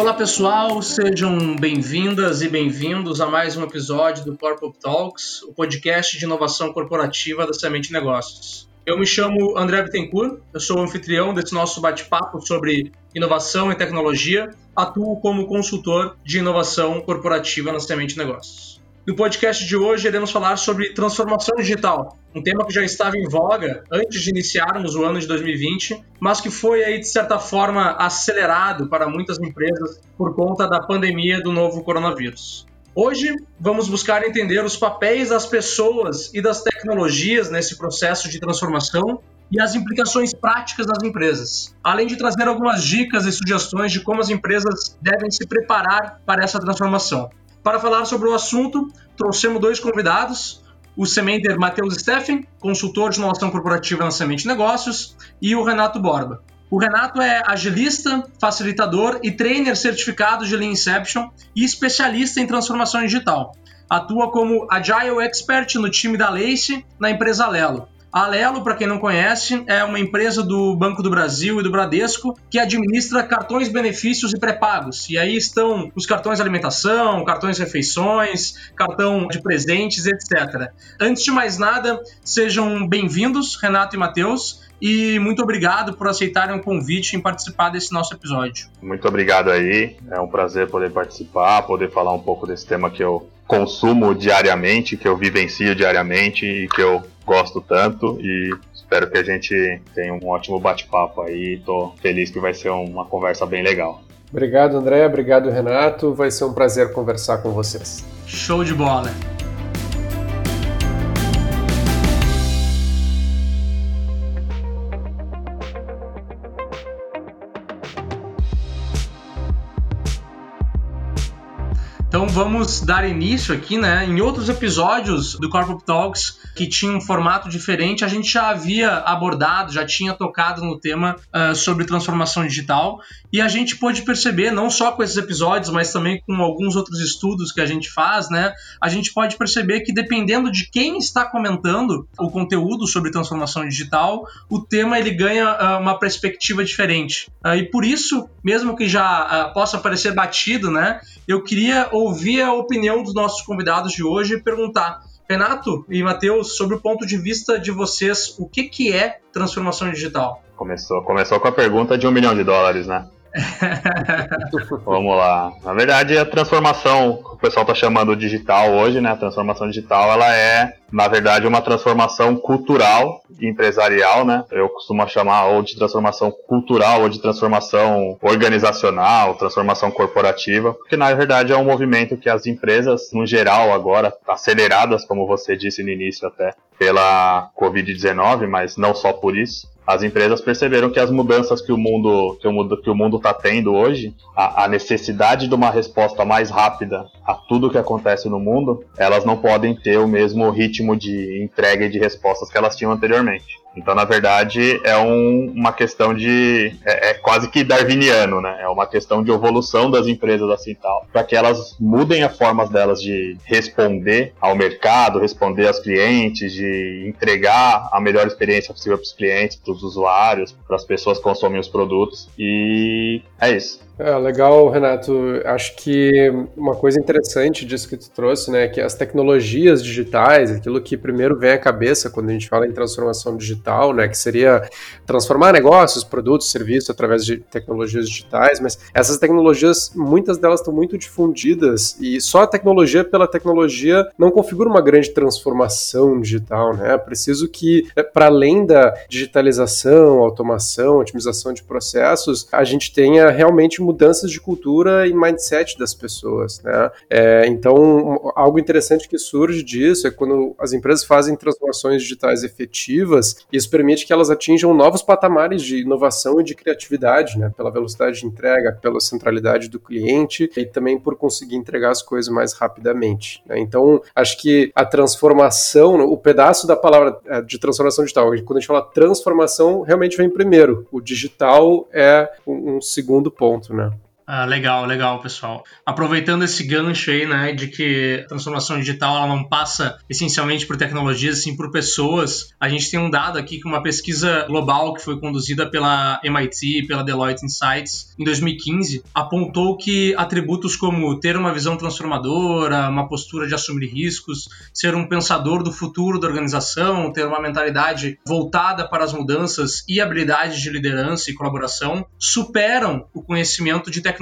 Olá pessoal, sejam bem-vindas e bem-vindos a mais um episódio do Corporate Talks, o podcast de inovação corporativa da Semente Negócios. Eu me chamo André Bittencourt, eu sou o anfitrião desse nosso bate-papo sobre inovação e tecnologia, atuo como consultor de inovação corporativa na Semente Negócios. No podcast de hoje, iremos falar sobre transformação digital, um tema que já estava em voga antes de iniciarmos o ano de 2020, mas que foi aí, de certa forma, acelerado para muitas empresas por conta da pandemia do novo coronavírus. Hoje, vamos buscar entender os papéis das pessoas e das tecnologias nesse processo de transformação e as implicações práticas das empresas, além de trazer algumas dicas e sugestões de como as empresas devem se preparar para essa transformação. Para falar sobre o assunto, trouxemos dois convidados, o Sementer Matheus Steffen, consultor de inovação corporativa na Semente Negócios, e o Renato Borba. O Renato é agilista, facilitador e trainer certificado de Lean Inception e especialista em transformação digital. Atua como Agile Expert no time da Lace na empresa Lelo. A Alelo, para quem não conhece, é uma empresa do Banco do Brasil e do Bradesco que administra cartões benefícios e pré-pagos. E aí estão os cartões alimentação, cartões refeições, cartão de presentes, etc. Antes de mais nada, sejam bem-vindos, Renato e Matheus e muito obrigado por aceitarem o convite em participar desse nosso episódio. Muito obrigado aí, é um prazer poder participar, poder falar um pouco desse tema que eu consumo diariamente, que eu vivencio diariamente e que eu gosto tanto e espero que a gente tenha um ótimo bate-papo aí. Tô feliz que vai ser uma conversa bem legal. Obrigado, André. Obrigado, Renato. Vai ser um prazer conversar com vocês. Show de bola. Vamos dar início aqui, né? Em outros episódios do Corporate Talks que tinha um formato diferente, a gente já havia abordado, já tinha tocado no tema uh, sobre transformação digital e a gente pôde perceber, não só com esses episódios, mas também com alguns outros estudos que a gente faz, né? A gente pode perceber que dependendo de quem está comentando o conteúdo sobre transformação digital, o tema ele ganha uh, uma perspectiva diferente. Uh, e por isso, mesmo que já possa parecer batido, né? Eu queria ouvir a opinião dos nossos convidados de hoje e perguntar Renato e Matheus, sobre o ponto de vista de vocês, o que, que é transformação digital? Começou, começou com a pergunta de um milhão de dólares, né? Vamos lá. Na verdade, a transformação o pessoal está chamando digital hoje, né? A transformação digital, ela é, na verdade, uma transformação cultural e empresarial, né? Eu costumo chamar ou de transformação cultural ou de transformação organizacional, transformação corporativa, porque na verdade é um movimento que as empresas, no geral, agora, aceleradas, como você disse no início até, pela Covid-19, mas não só por isso, as empresas perceberam que as mudanças que o mundo que o mundo que o mundo está tendo hoje, a, a, necessidade de uma resposta mais rápida a tudo que acontece no mundo, elas não podem ter o mesmo ritmo de entrega e de respostas que elas tinham anteriormente. Então, na verdade, é um, uma questão de. É, é, quase que darwiniano, né? É uma questão de evolução das empresas assim tal, para que elas mudem as formas delas de responder ao mercado, responder aos clientes, de entregar a melhor experiência possível para os clientes, para os usuários, para as pessoas que consomem os produtos. E é isso. É, legal, Renato. Acho que uma coisa interessante disso que tu trouxe, né, é que as tecnologias digitais, aquilo que primeiro vem à cabeça quando a gente fala em transformação digital, né, que seria transformar negócios, produtos, serviços através de tecnologias digitais, mas essas tecnologias, muitas delas estão muito difundidas e só a tecnologia pela tecnologia não configura uma grande transformação digital, né? É preciso que, é, para além da digitalização, automação, otimização de processos, a gente tenha realmente mudanças de cultura e mindset das pessoas, né? É, então, algo interessante que surge disso é quando as empresas fazem transformações digitais efetivas, isso permite que elas atinjam novos patamares de inovação e de criatividade, né? Pela velocidade de entrega, pela centralidade do cliente e também por conseguir entregar as coisas mais rapidamente. Né? Então, acho que a transformação, o pedaço da palavra é, de transformação digital, quando a gente fala transformação, realmente vem primeiro. O digital é um segundo ponto, né? now. Ah, legal, legal, pessoal. Aproveitando esse gancho aí, né, de que a transformação digital ela não passa essencialmente por tecnologias, sim por pessoas, a gente tem um dado aqui que uma pesquisa global que foi conduzida pela MIT, pela Deloitte Insights, em 2015, apontou que atributos como ter uma visão transformadora, uma postura de assumir riscos, ser um pensador do futuro da organização, ter uma mentalidade voltada para as mudanças e habilidades de liderança e colaboração superam o conhecimento de tecnologia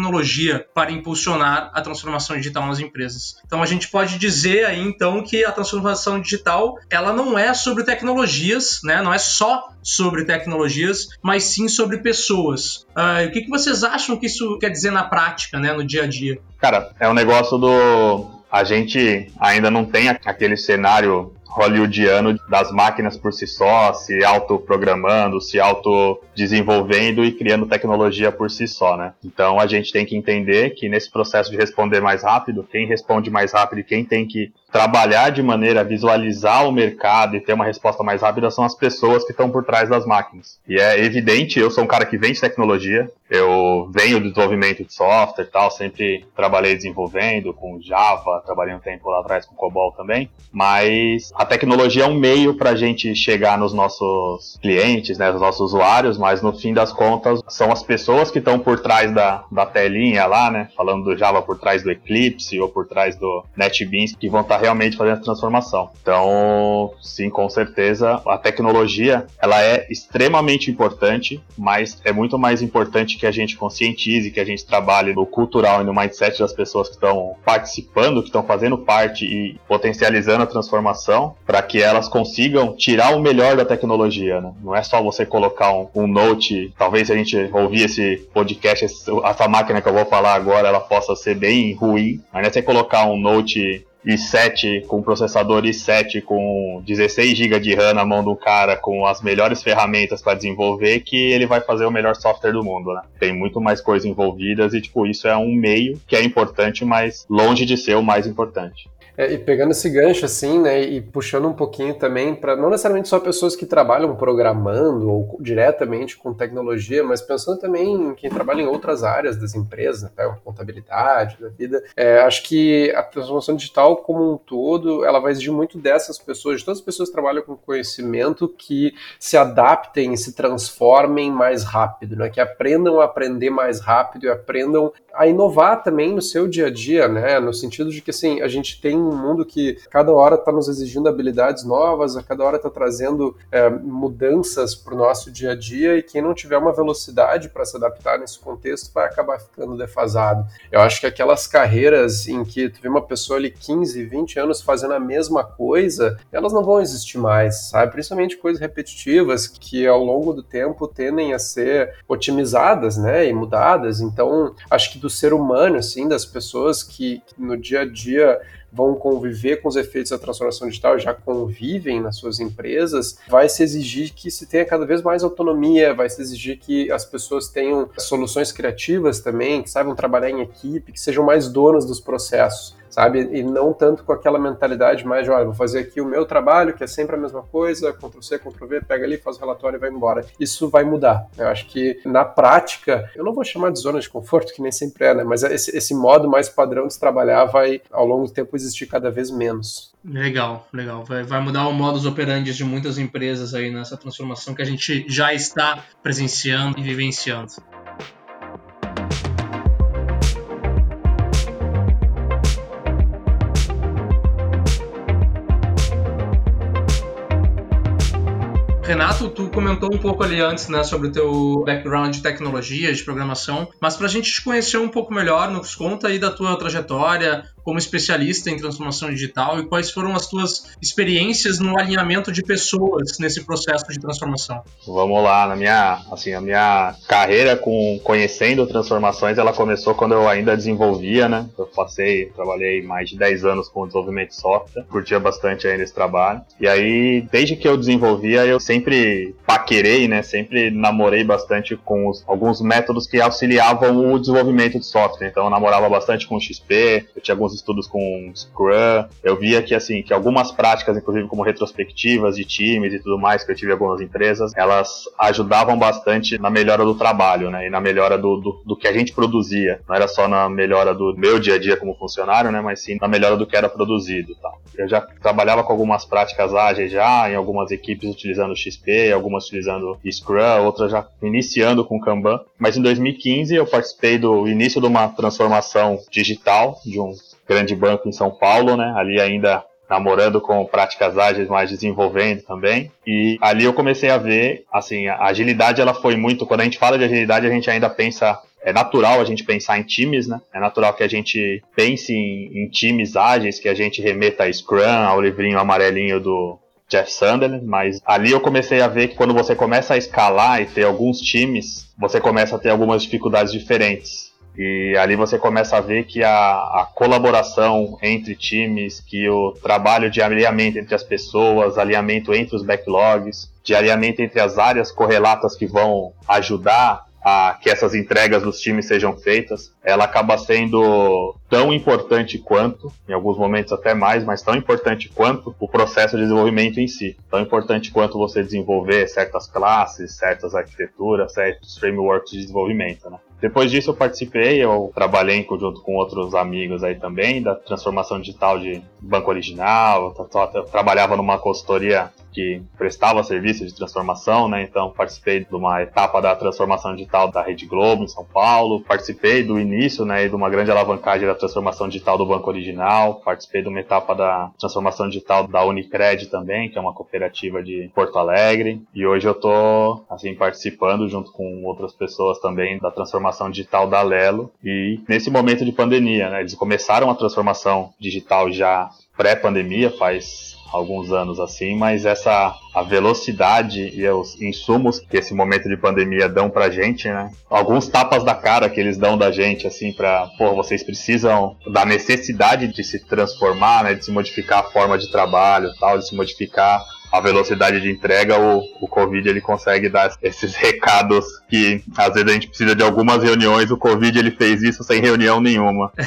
para impulsionar a transformação digital nas empresas. Então a gente pode dizer aí então que a transformação digital ela não é sobre tecnologias, né? Não é só sobre tecnologias, mas sim sobre pessoas. Uh, o que, que vocês acham que isso quer dizer na prática, né, no dia a dia? Cara, é um negócio do a gente ainda não tem aquele cenário hollywoodiano das máquinas por si só, se autoprogramando, se autodesenvolvendo e criando tecnologia por si só, né? Então a gente tem que entender que nesse processo de responder mais rápido, quem responde mais rápido e quem tem que trabalhar de maneira a visualizar o mercado e ter uma resposta mais rápida são as pessoas que estão por trás das máquinas. E é evidente, eu sou um cara que vem de tecnologia, eu venho do desenvolvimento de software e tal, sempre trabalhei desenvolvendo com Java, trabalhei um tempo lá atrás com COBOL também, mas a tecnologia é um meio para a gente chegar nos nossos clientes, né, nos nossos usuários, mas no fim das contas são as pessoas que estão por trás da, da telinha lá, né, falando do Java por trás do Eclipse ou por trás do NetBeans, que vão estar tá realmente fazendo a transformação. Então, sim, com certeza, a tecnologia ela é extremamente importante, mas é muito mais importante que a gente conscientize, que a gente trabalhe no cultural e no mindset das pessoas que estão participando, que estão fazendo parte e potencializando a transformação, para que elas consigam tirar o melhor da tecnologia. Né? Não é só você colocar um, um note, talvez se a gente ouvir esse podcast, essa máquina que eu vou falar agora, ela possa ser bem ruim, mas não é você colocar um note i7 com processador i7 com 16 GB de RAM na mão do cara com as melhores ferramentas para desenvolver que ele vai fazer o melhor software do mundo, né? Tem muito mais coisas envolvidas e tipo isso é um meio que é importante, mas longe de ser o mais importante. É, e pegando esse gancho assim, né, e puxando um pouquinho também para não necessariamente só pessoas que trabalham programando ou diretamente com tecnologia, mas pensando também em quem trabalha em outras áreas das empresas, né, contabilidade da vida, é, acho que a transformação digital como um todo, ela vai exigir muito dessas pessoas, de todas as pessoas que trabalham com conhecimento, que se adaptem se transformem mais rápido, né, que aprendam a aprender mais rápido e aprendam a inovar também no seu dia a dia, né, no sentido de que assim a gente tem um mundo que cada hora está nos exigindo habilidades novas, a cada hora está trazendo é, mudanças para o nosso dia a dia e quem não tiver uma velocidade para se adaptar nesse contexto vai acabar ficando defasado. Eu acho que aquelas carreiras em que tu vê uma pessoa ali 15, 20 anos fazendo a mesma coisa, elas não vão existir mais, sabe? Principalmente coisas repetitivas que ao longo do tempo tendem a ser otimizadas, né, e mudadas. Então, acho que do ser humano, assim, das pessoas que, que no dia a dia vão conviver com os efeitos da transformação digital, já convivem nas suas empresas, vai se exigir que se tenha cada vez mais autonomia, vai se exigir que as pessoas tenham soluções criativas também, que saibam trabalhar em equipe, que sejam mais donas dos processos sabe? E não tanto com aquela mentalidade mais de, olha, vou fazer aqui o meu trabalho, que é sempre a mesma coisa, Ctrl-C, Ctrl-V, pega ali, faz o relatório e vai embora. Isso vai mudar. Eu acho que, na prática, eu não vou chamar de zona de conforto, que nem sempre é, né? Mas esse, esse modo mais padrão de se trabalhar vai, ao longo do tempo, existir cada vez menos. Legal, legal. Vai, vai mudar o modus operandi de muitas empresas aí nessa transformação que a gente já está presenciando e vivenciando. Renato, tu comentou um pouco ali antes, né, sobre o teu background de tecnologia, de programação, mas para a gente te conhecer um pouco melhor, nos conta aí da tua trajetória, como especialista em transformação digital e quais foram as tuas experiências no alinhamento de pessoas nesse processo de transformação? Vamos lá, na minha, assim, a minha carreira com conhecendo transformações, ela começou quando eu ainda desenvolvia, né? Eu passei, trabalhei mais de 10 anos com desenvolvimento de software, curtia bastante ainda esse trabalho. E aí, desde que eu desenvolvia, eu sempre paquerei, né? Sempre namorei bastante com os, alguns métodos que auxiliavam o desenvolvimento de software. Então, eu namorava bastante com XP, eu tinha alguns estudos com Scrum, eu via que assim, que algumas práticas, inclusive como retrospectivas de times e tudo mais, que eu tive em algumas empresas, elas ajudavam bastante na melhora do trabalho, né? E na melhora do, do, do que a gente produzia. Não era só na melhora do meu dia a dia como funcionário, né? Mas sim na melhora do que era produzido. Tá? Eu já trabalhava com algumas práticas ágeis já, em algumas equipes utilizando XP, algumas utilizando Scrum, outras já iniciando com Kanban. Mas em 2015 eu participei do início de uma transformação digital de um grande banco em São Paulo, né? Ali ainda namorando com práticas ágeis, mas desenvolvendo também. E ali eu comecei a ver, assim, a agilidade ela foi muito. Quando a gente fala de agilidade, a gente ainda pensa é natural a gente pensar em times, né? É natural que a gente pense em, em, times ágeis, que a gente remeta a Scrum, ao livrinho amarelinho do Jeff Sunderland, mas ali eu comecei a ver que quando você começa a escalar e ter alguns times, você começa a ter algumas dificuldades diferentes. E ali você começa a ver que a, a, colaboração entre times, que o trabalho de alinhamento entre as pessoas, alinhamento entre os backlogs, de alinhamento entre as áreas correlatas que vão ajudar a que essas entregas dos times sejam feitas, ela acaba sendo tão importante quanto, em alguns momentos até mais, mas tão importante quanto o processo de desenvolvimento em si. Tão importante quanto você desenvolver certas classes, certas arquiteturas, certos frameworks de desenvolvimento, né? Depois disso eu participei, eu trabalhei em conjunto com outros amigos aí também da transformação digital de banco original, eu trabalhava numa consultoria que prestava serviço de transformação, né? Então participei de uma etapa da transformação digital da Rede Globo em São Paulo, participei do início, né, de uma grande alavancagem da transformação digital do banco original, participei de uma etapa da transformação digital da Unicred também, que é uma cooperativa de Porto Alegre, e hoje eu tô assim participando junto com outras pessoas também da transformação digital da Lelo. E nesse momento de pandemia, né, eles começaram a transformação digital já pré-pandemia, faz alguns anos assim, mas essa a velocidade e os insumos que esse momento de pandemia dão pra gente, né? Alguns tapas da cara que eles dão da gente, assim, pra, pô, vocês precisam da necessidade de se transformar, né? De se modificar a forma de trabalho tal, de se modificar a velocidade de entrega, o, o Covid ele consegue dar esses recados que às vezes a gente precisa de algumas reuniões, o Covid ele fez isso sem reunião nenhuma.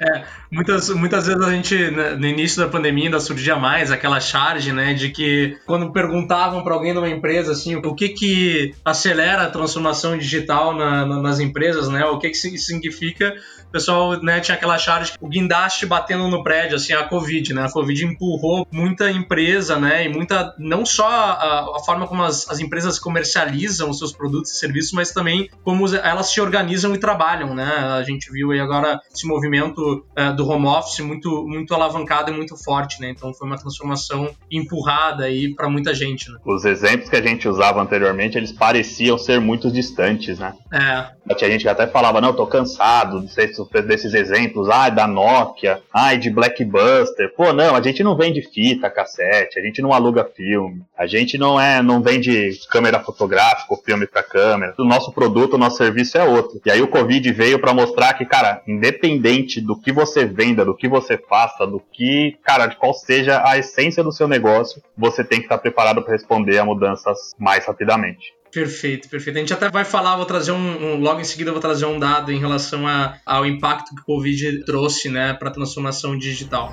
é, muitas, muitas vezes a gente, né, no início da pandemia, ainda surgia mais aquela charge, né, de que quando perguntavam para alguém numa empresa, assim, o que que acelera a transformação digital na, na, nas empresas, né, o que que significa o pessoal né, tinha aquela charge, o guindaste batendo no prédio, assim, a Covid, né? A Covid empurrou muita empresa, né? E muita, não só a, a forma como as, as, empresas comercializam os seus produtos e serviços, mas também como elas se organizam e trabalham, né? A gente viu aí agora esse movimento uh, do home office muito, muito alavancado e muito forte, né? Então foi uma transformação empurrada aí para muita gente, né? Os exemplos que a gente usava anteriormente, eles pareciam ser muito distantes, né? É. Tinha gente até falava, não, eu tô cansado de ser desses exemplos, ai, da Nokia, ai, de Blackbuster. Pô, não, a gente não vende fita, cassete, a gente não aluga filme, a gente não é, não vende câmera fotográfica ou filme para câmera. O nosso produto, o nosso serviço é outro. E aí o Covid veio para mostrar que, cara, independente do que você venda, do que você faça, do que, cara, de qual seja a essência do seu negócio, você tem que estar preparado para responder a mudanças mais rapidamente. Perfeito, perfeito. A gente até vai falar, vou trazer um, um logo em seguida vou trazer um dado em relação a, ao impacto que o Covid trouxe, né, para a transformação digital.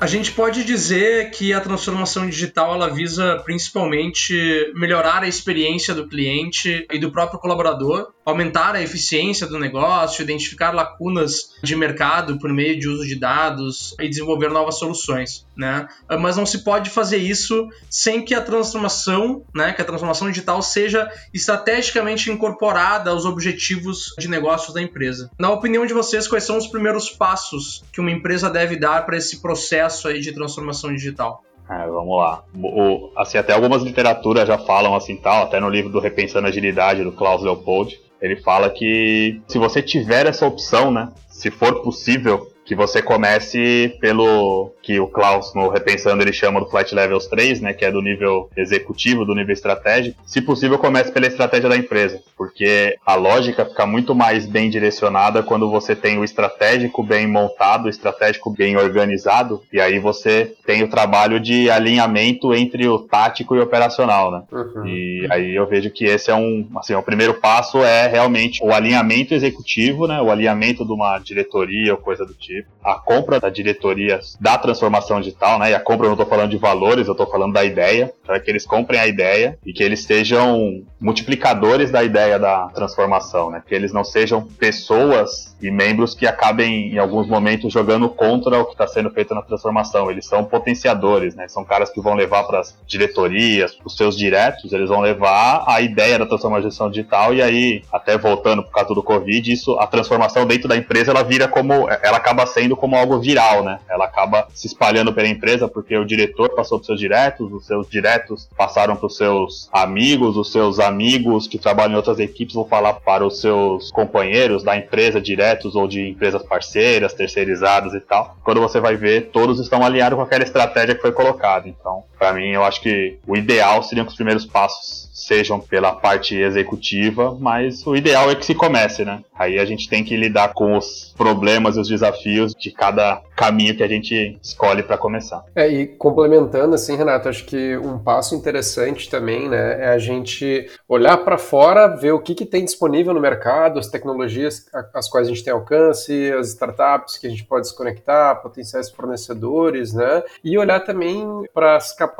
A gente pode dizer que a transformação digital ela visa principalmente melhorar a experiência do cliente e do próprio colaborador, aumentar a eficiência do negócio, identificar lacunas de mercado por meio de uso de dados e desenvolver novas soluções, né? Mas não se pode fazer isso sem que a transformação, né, que a transformação digital seja estrategicamente incorporada aos objetivos de negócios da empresa. Na opinião de vocês, quais são os primeiros passos que uma empresa deve dar para esse processo processo aí de transformação digital? É, vamos lá. O, assim, até algumas literaturas já falam assim tal, até no livro do Repensando Agilidade, do Klaus Leopold, ele fala que se você tiver essa opção, né, se for possível, que você comece pelo que o Klaus, no Repensando, ele chama do Flight Levels 3, né, que é do nível executivo, do nível estratégico. Se possível, comece pela estratégia da empresa, porque a lógica fica muito mais bem direcionada quando você tem o estratégico bem montado, o estratégico bem organizado, e aí você tem o trabalho de alinhamento entre o tático e o operacional, né? Uhum. E aí eu vejo que esse é um, assim, o primeiro passo é realmente o alinhamento executivo, né? O alinhamento de uma diretoria ou coisa do tipo, a compra da diretoria da transformação digital, né? E a compra eu não estou falando de valores, eu estou falando da ideia, para que eles comprem a ideia e que eles sejam multiplicadores da ideia da transformação, né? Que eles não sejam pessoas e membros que acabem em alguns momentos jogando contra o que está sendo feito na transformação. Eles são potenciadores, né? São caras que vão levar para as diretorias, os seus diretos, eles vão levar a ideia da transformação digital e aí, até voltando por causa do Covid, isso, a transformação dentro da empresa, ela vira como, ela acaba sendo como algo viral, né? Ela acaba se espalhando pela empresa porque o diretor passou para seus diretos, os seus diretos passaram para os seus amigos, os seus amigos que trabalham em outras equipes vão falar para os seus companheiros da empresa diretos ou de empresas parceiras, terceirizadas e tal. Quando você vai ver, todos estão alinhados com aquela estratégia que foi colocada. Então, para mim, eu acho que o ideal seriam que os primeiros passos sejam pela parte executiva, mas o ideal é que se comece, né? Aí a gente tem que lidar com os problemas e os desafios de cada caminho que a gente escolhe para começar. É, e complementando assim, Renato, acho que um passo interessante também, né, é a gente olhar para fora, ver o que, que tem disponível no mercado, as tecnologias às quais a gente tem alcance, as startups que a gente pode se conectar, potenciais fornecedores, né, e olhar também para as capacidades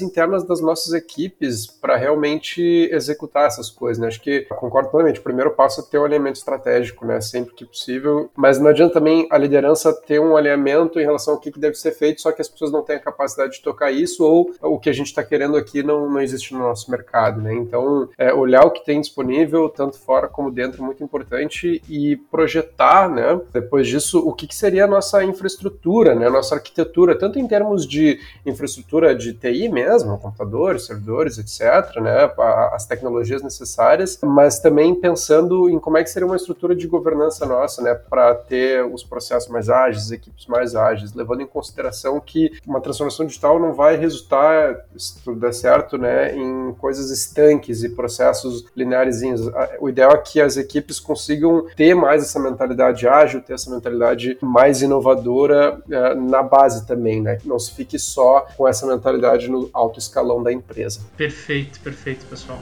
internas das nossas equipes para realmente executar essas coisas, né? Acho que concordo plenamente. O primeiro passo é ter um alinhamento estratégico, né, sempre que possível, mas não adianta também a liderança ter um alinhamento em relação ao que, que deve ser feito, só que as pessoas não têm a capacidade de tocar isso ou o que a gente está querendo aqui não, não existe no nosso mercado, né? Então, é, olhar o que tem disponível, tanto fora como dentro, é muito importante e projetar, né? Depois disso, o que, que seria a nossa infraestrutura, né? A nossa arquitetura, tanto em termos de infraestrutura de TI mesmo, computadores, servidores, etc., né? As tecnologias necessárias, mas também pensando em como é que seria uma estrutura de governança nossa, né? Para ter os processos mais ágeis, equipes mais ágeis, levando em consideração que uma transformação digital não vai resultar, se tudo der certo, né, em coisas estanques e processos lineares. O ideal é que as equipes consigam ter mais essa mentalidade ágil, ter essa mentalidade mais inovadora uh, na base também, né? Que não se fique só com essa mentalidade no alto escalão da empresa. Perfeito, perfeito, pessoal.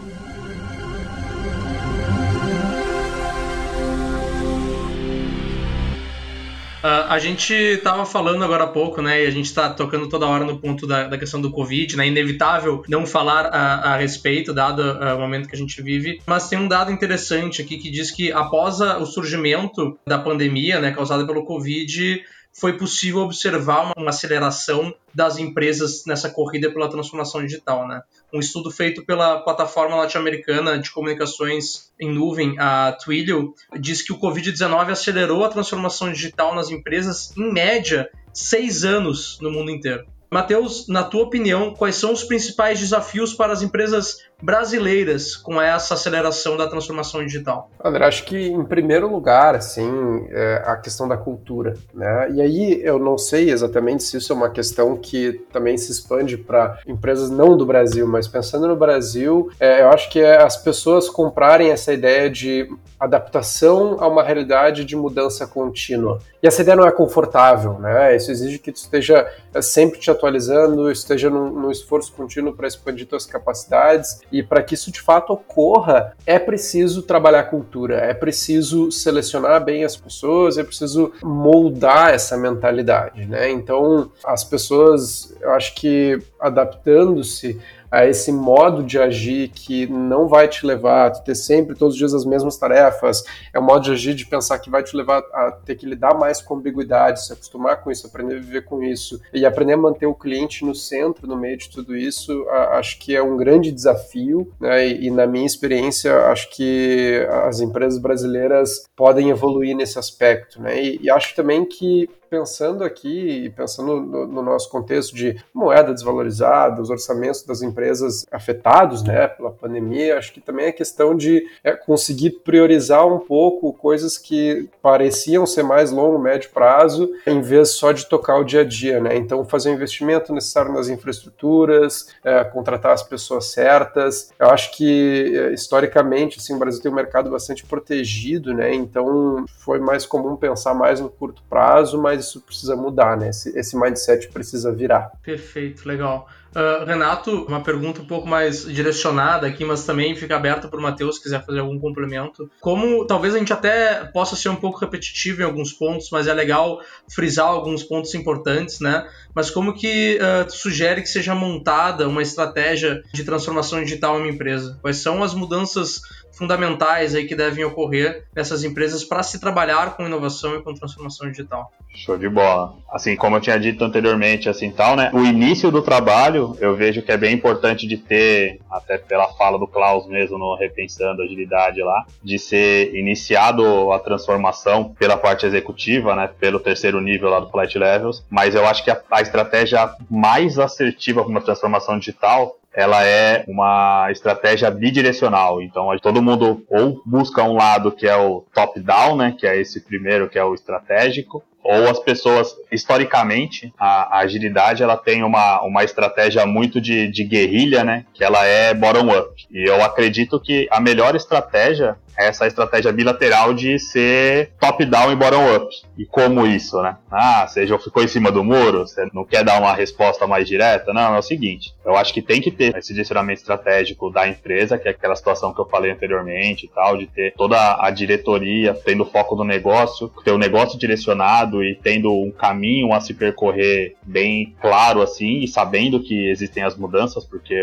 Uh, a gente estava falando agora há pouco, né? E a gente está tocando toda hora no ponto da, da, questão do Covid, né? Inevitável não falar a, a respeito, dado uh, o momento que a gente vive. Mas tem um dado interessante aqui que diz que após a, o surgimento da pandemia, né, causada pelo Covid, foi possível observar uma, uma aceleração das empresas nessa corrida pela transformação digital. Né? Um estudo feito pela plataforma norte-americana de comunicações em nuvem, a Twilio, diz que o Covid-19 acelerou a transformação digital nas empresas em média seis anos no mundo inteiro. Matheus, na tua opinião, quais são os principais desafios para as empresas brasileiras com essa aceleração da transformação digital? André, acho que em primeiro lugar, assim, é a questão da cultura, né? E aí eu não sei exatamente se isso é uma questão que também se expande para empresas não do Brasil, mas pensando no Brasil, é, eu acho que é as pessoas comprarem essa ideia de adaptação a uma realidade de mudança contínua. E essa ideia não é confortável, né? Isso exige que tu esteja é, sempre te atualizando, esteja num, num esforço contínuo para expandir suas capacidades e para que isso de fato ocorra, é preciso trabalhar a cultura, é preciso selecionar bem as pessoas, é preciso moldar essa mentalidade, né? Então, as pessoas, eu acho que adaptando-se a esse modo de agir que não vai te levar a ter sempre todos os dias as mesmas tarefas, é um modo de agir de pensar que vai te levar a ter que lidar mais com ambiguidade, se acostumar com isso, aprender a viver com isso e aprender a manter o cliente no centro, no meio de tudo isso, acho que é um grande desafio, né? E, e na minha experiência, acho que as empresas brasileiras podem evoluir nesse aspecto, né? E, e acho também que pensando aqui, pensando no, no, nosso contexto de moeda desvalorizada, os orçamentos das empresas afetados né, pela pandemia, acho que também é questão de é, conseguir priorizar um pouco coisas que pareciam ser mais longo, médio prazo, em vez só de tocar o dia a dia. Né? Então, fazer o investimento necessário nas infraestruturas, é, contratar as pessoas certas. Eu acho que, é, historicamente, assim, o Brasil tem um mercado bastante protegido, né? então foi mais comum pensar mais no curto prazo, mas isso precisa mudar, né? Esse, esse mindset precisa virar. Perfeito, legal. Uh, Renato, uma pergunta um pouco mais direcionada aqui, mas também fica aberta para o Matheus se quiser fazer algum complemento. Como talvez a gente até possa ser um pouco repetitivo em alguns pontos, mas é legal frisar alguns pontos importantes, né? Mas como que uh, sugere que seja montada uma estratégia de transformação digital em uma empresa? Quais são as mudanças fundamentais aí que devem ocorrer nessas empresas para se trabalhar com inovação e com transformação digital. Show de bola. Assim, como eu tinha dito anteriormente, assim, tal, né? O início do trabalho, eu vejo que é bem importante de ter, até pela fala do Klaus mesmo no Repensando Agilidade lá, de ser iniciado a transformação pela parte executiva, né? Pelo terceiro nível lá do Flight Levels. Mas eu acho que a, a estratégia mais assertiva para uma transformação digital ela é uma estratégia bidirecional. Então, todo mundo ou busca um lado que é o top-down, né, que é esse primeiro, que é o estratégico, ou as pessoas, historicamente, a, a, agilidade ela tem uma, uma estratégia muito de, de guerrilha, né? Que ela é bottom-up. E eu acredito que a melhor estratégia essa estratégia bilateral de ser top-down e bottom-up. E como isso, né? Ah, você já ficou em cima do muro, você não quer dar uma resposta mais direta? Não, é o seguinte, eu acho que tem que ter esse direcionamento estratégico da empresa, que é aquela situação que eu falei anteriormente e tal, de ter toda a diretoria tendo foco no negócio, ter o negócio direcionado e tendo um caminho a se percorrer bem claro assim, e sabendo que existem as mudanças, porque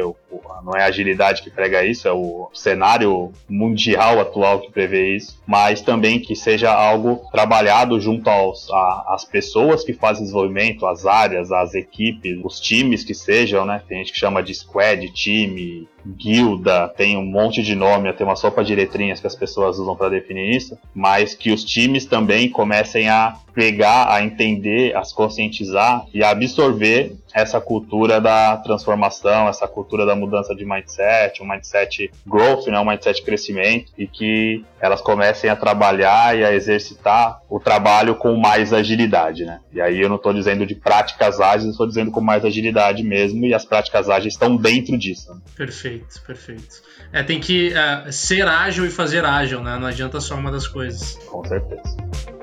não é a agilidade que prega isso, é o cenário mundial atual atual que prevê isso, mas também que seja algo trabalhado junto aos, a, às pessoas que fazem desenvolvimento, as áreas, as equipes, os times que sejam, né? Tem gente que chama de squad, time, guilda, tem um monte de nome, tem uma sopa de letrinhas que as pessoas usam para definir isso, mas que os times também comecem a pegar, a entender, a se conscientizar e a absorver essa cultura da transformação, essa cultura da mudança de mindset, um mindset growth, né, um mindset crescimento, e que elas comecem a trabalhar e a exercitar o trabalho com mais agilidade, né? E aí eu não estou dizendo de práticas ágeis, estou dizendo com mais agilidade mesmo, e as práticas ágeis estão dentro disso. Né? Perfeito, perfeito. É, tem que uh, ser ágil e fazer ágil, né? Não adianta só uma das coisas. Com certeza.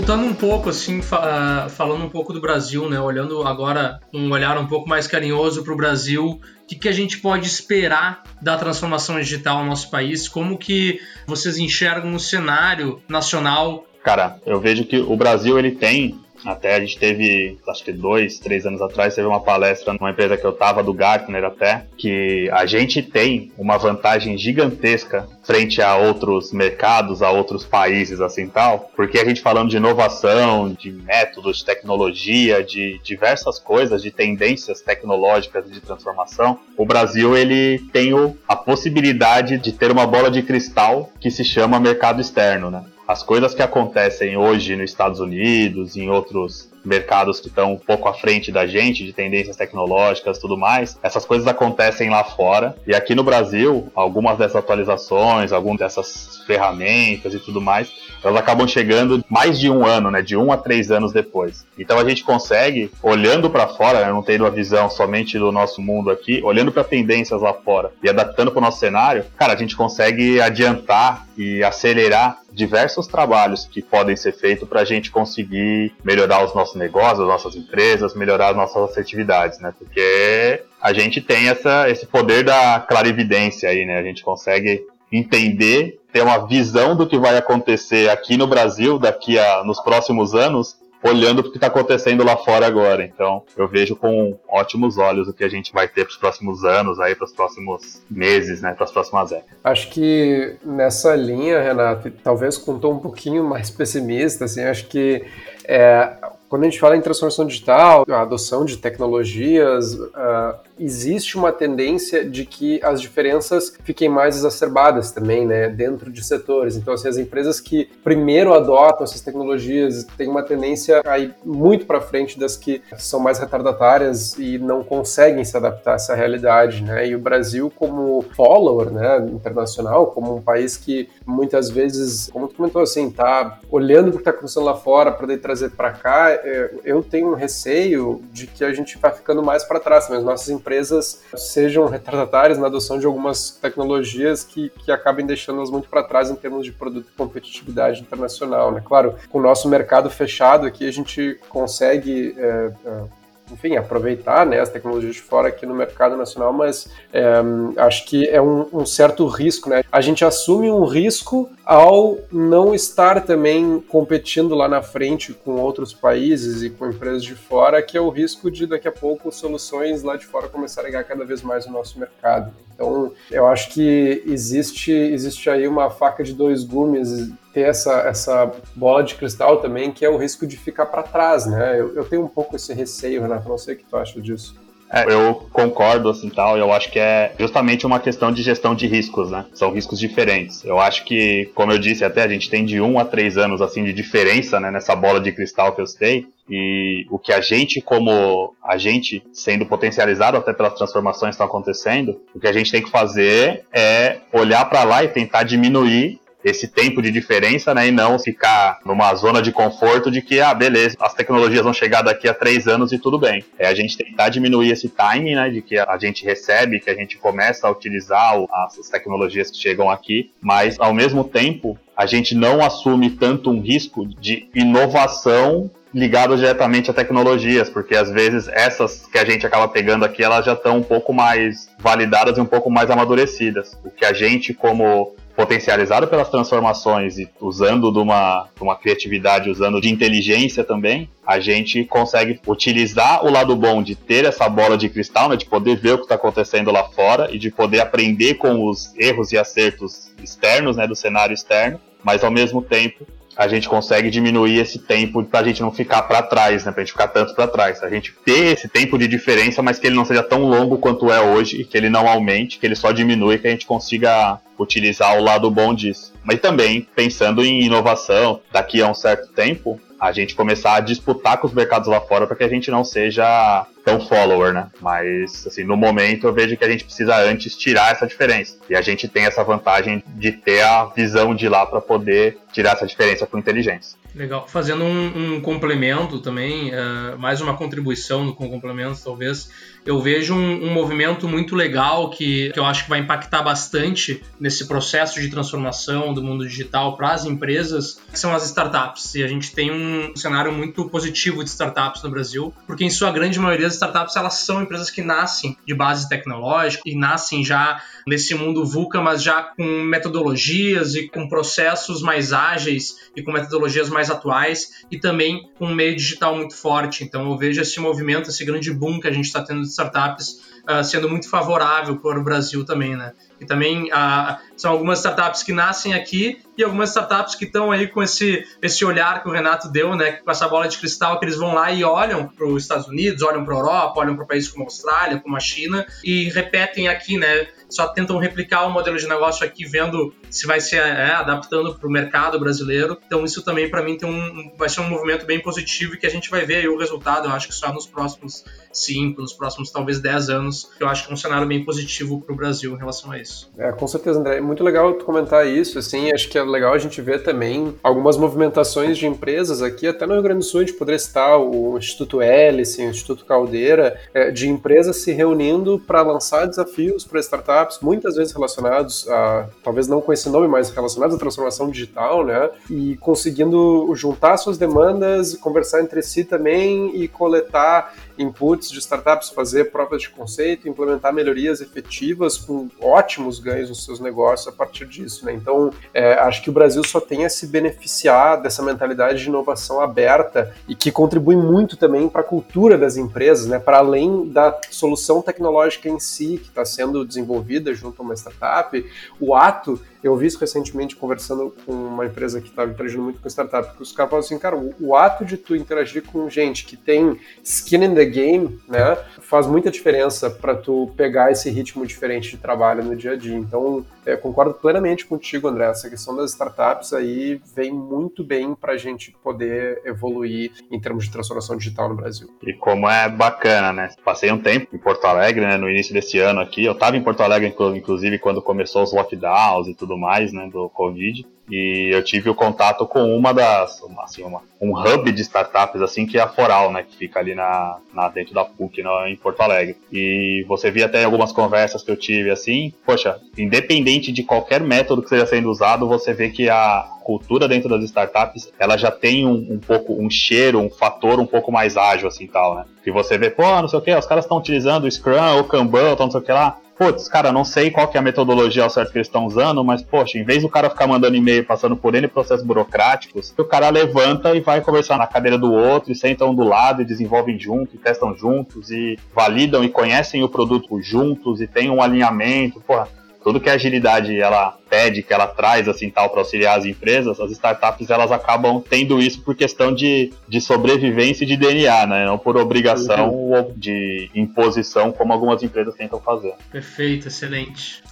Voltando um pouco, assim, fa falando um pouco do Brasil, né? Olhando agora um olhar um pouco mais carinhoso para o Brasil, o que, que a gente pode esperar da transformação digital no nosso país? Como que vocês enxergam o cenário nacional? Cara, eu vejo que o Brasil ele tem até a gente teve, acho que dois, três anos atrás, teve uma palestra numa empresa que eu tava, do Gartner até, que a gente tem uma vantagem gigantesca frente a outros mercados, a outros países assim tal, porque a gente falando de inovação, de métodos, de tecnologia, de diversas coisas, de tendências tecnológicas de transformação, o Brasil ele tem a possibilidade de ter uma bola de cristal que se chama mercado externo, né? As coisas que acontecem hoje nos Estados Unidos, em outros mercados que estão um pouco à frente da gente, de tendências tecnológicas tudo mais, essas coisas acontecem lá fora. E aqui no Brasil, algumas dessas atualizações, algumas dessas ferramentas e tudo mais, elas acabam chegando mais de um ano, né? De um a três anos depois. Então a gente consegue, olhando para fora, né, não tendo uma visão somente do nosso mundo aqui, olhando para tendências lá fora e adaptando para o nosso cenário, cara, a gente consegue adiantar e acelerar diversos trabalhos que podem ser feitos para a gente conseguir melhorar os nossos negócios, as nossas empresas, melhorar as nossas atividades, né? Porque a gente tem essa, esse poder da clarividência aí, né? A gente consegue entender, ter uma visão do que vai acontecer aqui no Brasil daqui a nos próximos anos, olhando o que está acontecendo lá fora agora. Então, eu vejo com ótimos olhos o que a gente vai ter para os próximos anos, aí para os próximos meses, né, para as próximas épocas. Acho que nessa linha, Renato, talvez com um tom um pouquinho mais pessimista, assim, acho que é, quando a gente fala em transformação digital, a adoção de tecnologias, uh, existe uma tendência de que as diferenças fiquem mais exacerbadas também, né, dentro de setores. Então, assim, as empresas que primeiro adotam essas tecnologias têm uma tendência a ir muito para frente das que são mais retardatárias e não conseguem se adaptar a essa realidade, né? E o Brasil, como follower, né, internacional, como um país que muitas vezes, como tu comentou, assim, tá olhando o que está acontecendo lá fora para trazer para cá, é, eu tenho um receio de que a gente vai ficando mais para trás, mas nossas empresas empresas sejam retardatárias na adoção de algumas tecnologias que, que acabem deixando-as muito para trás em termos de produto e competitividade internacional. Né? Claro, com o nosso mercado fechado aqui, a gente consegue é, é, enfim, aproveitar né, as tecnologias de fora aqui no mercado nacional, mas é, acho que é um, um, certo risco, né? A gente assume um risco ao não estar também competindo lá na frente com outros países e com empresas de fora, que é o risco de daqui a pouco soluções lá de fora começarem a ganhar cada vez mais o nosso mercado. Então, eu acho que existe, existe aí uma faca de dois gumes, ter essa, essa bola de cristal também, que é o risco de ficar para trás, né? Eu, eu, tenho um pouco esse receio, Renato, não sei o que tu acha disso. É, eu concordo, assim, tal, eu acho que é justamente uma questão de gestão de riscos, né? São riscos diferentes. Eu acho que, como eu disse até, a gente tem de um a três anos, assim, de diferença, né, nessa bola de cristal que eu citei, e o que a gente, como a gente sendo potencializado até pelas transformações que estão acontecendo, o que a gente tem que fazer é olhar para lá e tentar diminuir esse tempo de diferença, né, e não ficar numa zona de conforto de que, ah, beleza, as tecnologias vão chegar daqui a três anos e tudo bem. É a gente tentar diminuir esse timing, né, de que a gente recebe, que a gente começa a utilizar as tecnologias que chegam aqui, mas ao mesmo tempo a gente não assume tanto um risco de inovação ligado diretamente a tecnologias, porque às vezes essas que a gente acaba pegando aqui, elas já estão um pouco mais validadas e um pouco mais amadurecidas. O que a gente, como potencializado pelas transformações e usando de uma, de uma criatividade, usando de inteligência também, a gente consegue utilizar o lado bom de ter essa bola de cristal, né, de poder ver o que está acontecendo lá fora e de poder aprender com os erros e acertos externos, né, do cenário externo, mas ao mesmo tempo a gente consegue diminuir esse tempo para a gente não ficar para trás, né? Para gente ficar tanto para trás. A gente ter esse tempo de diferença, mas que ele não seja tão longo quanto é hoje, que ele não aumente, que ele só diminui, que a gente consiga utilizar o lado bom disso. Mas também pensando em inovação, daqui a um certo tempo, a gente começar a disputar com os mercados lá fora para que a gente não seja tão follower, né? Mas, assim, no momento eu vejo que a gente precisa antes tirar essa diferença. E a gente tem essa vantagem de ter a visão de lá para poder tirar essa diferença com inteligência. Legal. Fazendo um, um complemento também, uh, mais uma contribuição com complemento, talvez. Eu vejo um, um, movimento muito legal que, que eu acho que vai impactar bastante nesse processo de transformação do mundo digital para as empresas, que são as startups. E a gente tem um cenário muito positivo de startups no Brasil, porque em sua grande maioria as startups elas são empresas que nascem de base tecnológica e nascem já nesse mundo VUCA, mas já com metodologias e com processos mais ágeis e com metodologias mais atuais e também com um meio digital muito forte. Então eu vejo esse movimento, esse grande boom que a gente está tendo de startups uh, sendo muito favorável para o Brasil também, né? E também uh, são algumas startups que nascem aqui e algumas startups que estão aí com esse, esse olhar que o Renato deu, né? Com essa bola de cristal que eles vão lá e olham para os Estados Unidos, olham para a Europa, olham para países como a Austrália, como a China e repetem aqui, né? Só tentam replicar o modelo de negócio aqui, vendo se vai ser é, adaptando para o mercado brasileiro. Então isso também para mim tem um, vai ser um movimento bem positivo e que a gente vai ver aí o resultado. Eu acho que só nos próximos cinco, nos próximos talvez dez anos, que eu acho que é um cenário bem positivo para o Brasil em relação a isso. É, com certeza, André. É muito legal tu comentar isso. Assim, acho que é legal a gente ver também algumas movimentações de empresas aqui, até no Rio Grande do Sul a gente poderia citar o Instituto Hélice, o Instituto Caldeira, é, de empresas se reunindo para lançar desafios para startups, muitas vezes relacionados a, talvez não com esse nome, mas relacionados à transformação digital, né? E conseguindo juntar suas demandas, conversar entre si também e coletar inputs de startups, fazer provas de conceito, implementar melhorias efetivas com ótimos ganhos nos seus negócios a partir disso. Né? Então, é, acho que o Brasil só tem a se beneficiar dessa mentalidade de inovação aberta e que contribui muito também para a cultura das empresas, né? para além da solução tecnológica em si que está sendo desenvolvida junto a uma startup, o ato Eu vi isso recentemente conversando com uma empresa que estava interagindo muito com startup, que os caras falam assim, cara, o, o, ato de tu interagir com gente que tem skin in the game, né, faz muita diferença para tu pegar esse ritmo diferente de trabalho no dia a dia. Então, é, concordo plenamente contigo, André. Essa questão das startups aí vem muito bem para a gente poder evoluir em termos de transformação digital no Brasil. E como é bacana, né? Passei um tempo em Porto Alegre, né, no início desse ano aqui. Eu estava em Porto Alegre, inclusive, quando começou os lockdowns e tudo mais, né, do Covid. E eu tive o contato com uma das, assim, uma, um hub de startups, assim, que é a Foral, né, que fica ali na, na dentro da PUC, no, em Porto Alegre. E você via até algumas conversas que eu tive, assim, poxa, independente de qualquer método que esteja sendo usado, você vê que a cultura dentro das startups, ela já tem um, um pouco, um cheiro, um fator um pouco mais ágil, assim, tal, né. Que você vê, pô, não sei o que, os caras estão utilizando o Scrum, o Kanban, não sei o que lá, putz, cara, não sei qual que é a metodologia ao certo que eles estão usando, mas, poxa, em vez do cara ficar mandando e-mail passando por N processos burocráticos, o cara levanta e vai conversar na cadeira do outro, e sentam do lado e desenvolvem junto, e testam juntos, e validam e conhecem o produto juntos, e tem um alinhamento, porra tudo que a agilidade ela pede, que ela traz assim tal para auxiliar as empresas, as startups elas acabam tendo isso por questão de, de sobrevivência e de DNA, né? Não por obrigação uhum. ou de imposição como algumas empresas tentam fazer. Perfeito, excelente.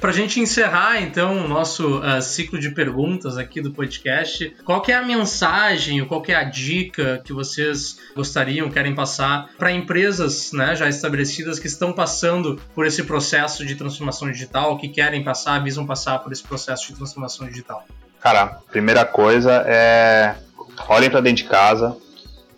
Para a gente encerrar, então, o nosso uh, ciclo de perguntas aqui do podcast, qual é a mensagem, qual é a dica que vocês gostariam, querem passar para empresas né, já estabelecidas que estão passando por esse processo de transformação digital, que querem passar, visam passar por esse processo de transformação digital? Cara, primeira coisa é olhem para dentro de casa,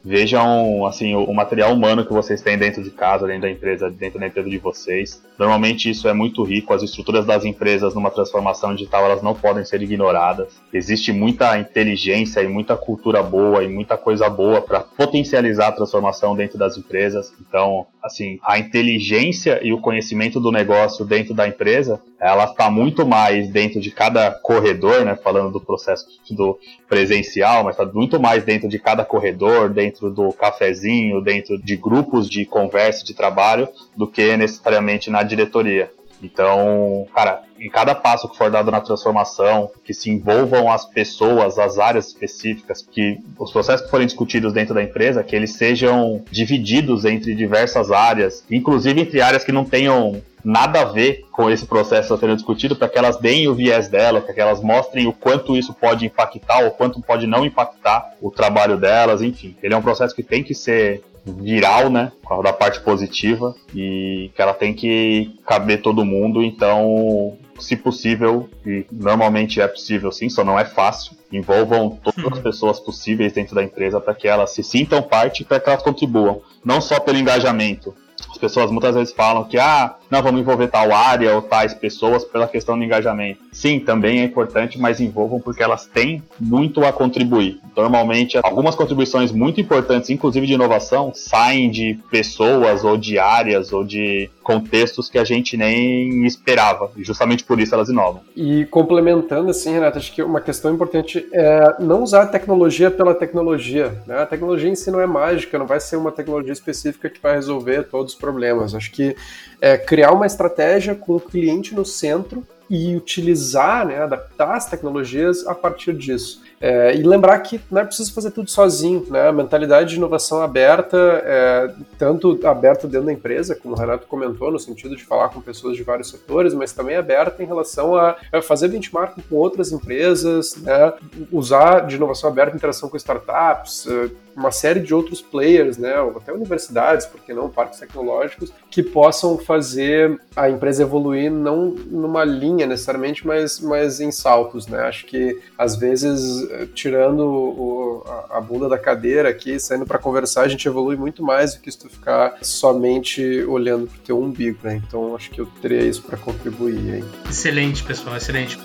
vejam assim o, o, material humano que vocês têm dentro de casa, dentro da empresa, dentro da empresa de vocês. Normalmente isso é muito rico. As estruturas das empresas numa transformação digital elas não podem ser ignoradas. Existe muita inteligência e muita cultura boa e muita coisa boa para potencializar a transformação dentro das empresas. Então, assim, a inteligência e o conhecimento do negócio dentro da empresa, ela está muito mais dentro de cada corredor, né? Falando do processo do presencial, mas está muito mais dentro de cada corredor, dentro do cafezinho, dentro de grupos de conversa, de trabalho, do que necessariamente na diretoria. Então, cara, em cada passo que for dado na transformação, que se envolvam as pessoas, as áreas específicas, que os processos que forem discutidos dentro da empresa, que eles sejam divididos entre diversas áreas, inclusive entre áreas que não tenham nada a ver com esse processo sendo discutido, para que elas deem o viés dela, para que elas mostrem o quanto isso pode impactar ou quanto pode não impactar o trabalho delas, enfim. Ele é um processo que tem que ser viral, né? Da parte positiva e que ela tem que caber todo mundo, então se possível, e normalmente é possível sim, só não é fácil, envolvam todas as pessoas possíveis dentro da empresa para que elas se sintam parte e para que elas contribuam, não só pelo engajamento, as pessoas muitas vezes falam que, ah, não, vamos envolver tal área ou tais pessoas pela questão do engajamento. Sim, também é importante, mas envolvam porque elas têm muito a contribuir. Normalmente, algumas contribuições muito importantes, inclusive de inovação, saem de pessoas ou de áreas ou de contextos que a gente nem esperava. E justamente por isso elas inovam. E complementando, assim, Renato, acho que uma questão importante é não usar a tecnologia pela tecnologia. Né? A tecnologia em si não é mágica, não vai ser uma tecnologia específica que vai resolver todos os problemas. Acho que é criar uma estratégia com o cliente no centro e utilizar, né, adaptar as tecnologias a partir disso. É, e lembrar que não é preciso fazer tudo sozinho, né? A mentalidade de inovação aberta, é, tanto aberta dentro da empresa, como o Renato comentou, no sentido de falar com pessoas de vários setores, mas também aberta em relação a, a fazer benchmark com outras empresas, né? usar de inovação aberta interação com startups, é, uma série de outros players, né, ou até universidades, porque não, parques tecnológicos, que possam fazer a empresa evoluir não numa linha necessariamente, mas, mas em saltos, né? Acho que às vezes tirando o, a, a, bunda da cadeira aqui, saindo para conversar, a gente evolui muito mais do que se tu ficar somente olhando pro teu umbigo, né? Então acho que eu teria isso para contribuir. Hein? Excelente, pessoal, excelente.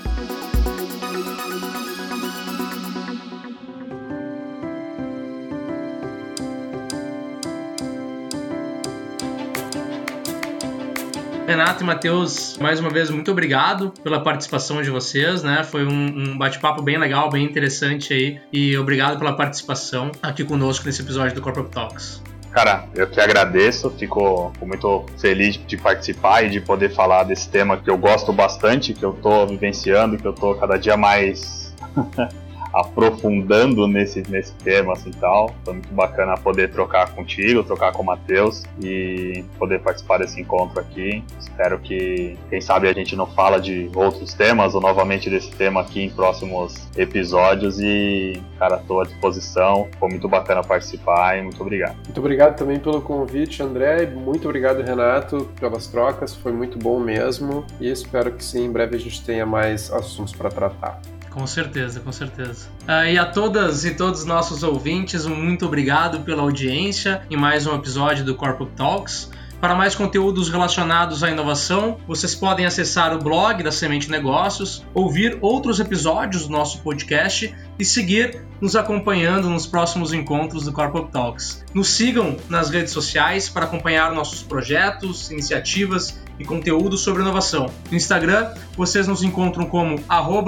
Renato e Matheus, mais uma vez, muito obrigado pela participação de vocês, né? Foi um, um bate-papo bem legal, bem interessante aí. E obrigado pela participação aqui conosco nesse episódio do Corporate Talks. Cara, eu que agradeço, fico, muito feliz de participar e de poder falar desse tema que eu gosto bastante, que eu tô vivenciando, que eu tô cada dia mais aprofundando nesse, nesse tema assim tal. Foi muito bacana poder trocar contigo, trocar com o Matheus e poder participar desse encontro aqui. Espero que, quem sabe, a gente não fala de outros temas ou novamente desse tema aqui em próximos episódios. E, cara, estou à disposição. Foi muito bacana participar e muito obrigado. Muito obrigado também pelo convite, André. Muito obrigado, Renato, pelas trocas. Foi muito bom mesmo. E espero que sim, em breve a gente tenha mais assuntos para tratar. Com certeza, com certeza. Uh, e a todas e todos os nossos ouvintes, um muito obrigado pela audiência em mais um episódio do Corpo Talks. Para mais conteúdos relacionados à inovação, vocês podem acessar o blog da Semente Negócios, ouvir outros episódios do nosso podcast e seguir nos acompanhando nos próximos encontros do Corporate Talks. Nos sigam nas redes sociais para acompanhar nossos projetos, iniciativas e conteúdo sobre inovação. No Instagram, vocês nos encontram como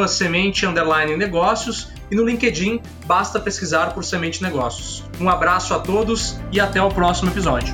semente negócios e no LinkedIn basta pesquisar por Semente Negócios. Um abraço a todos e até o próximo episódio.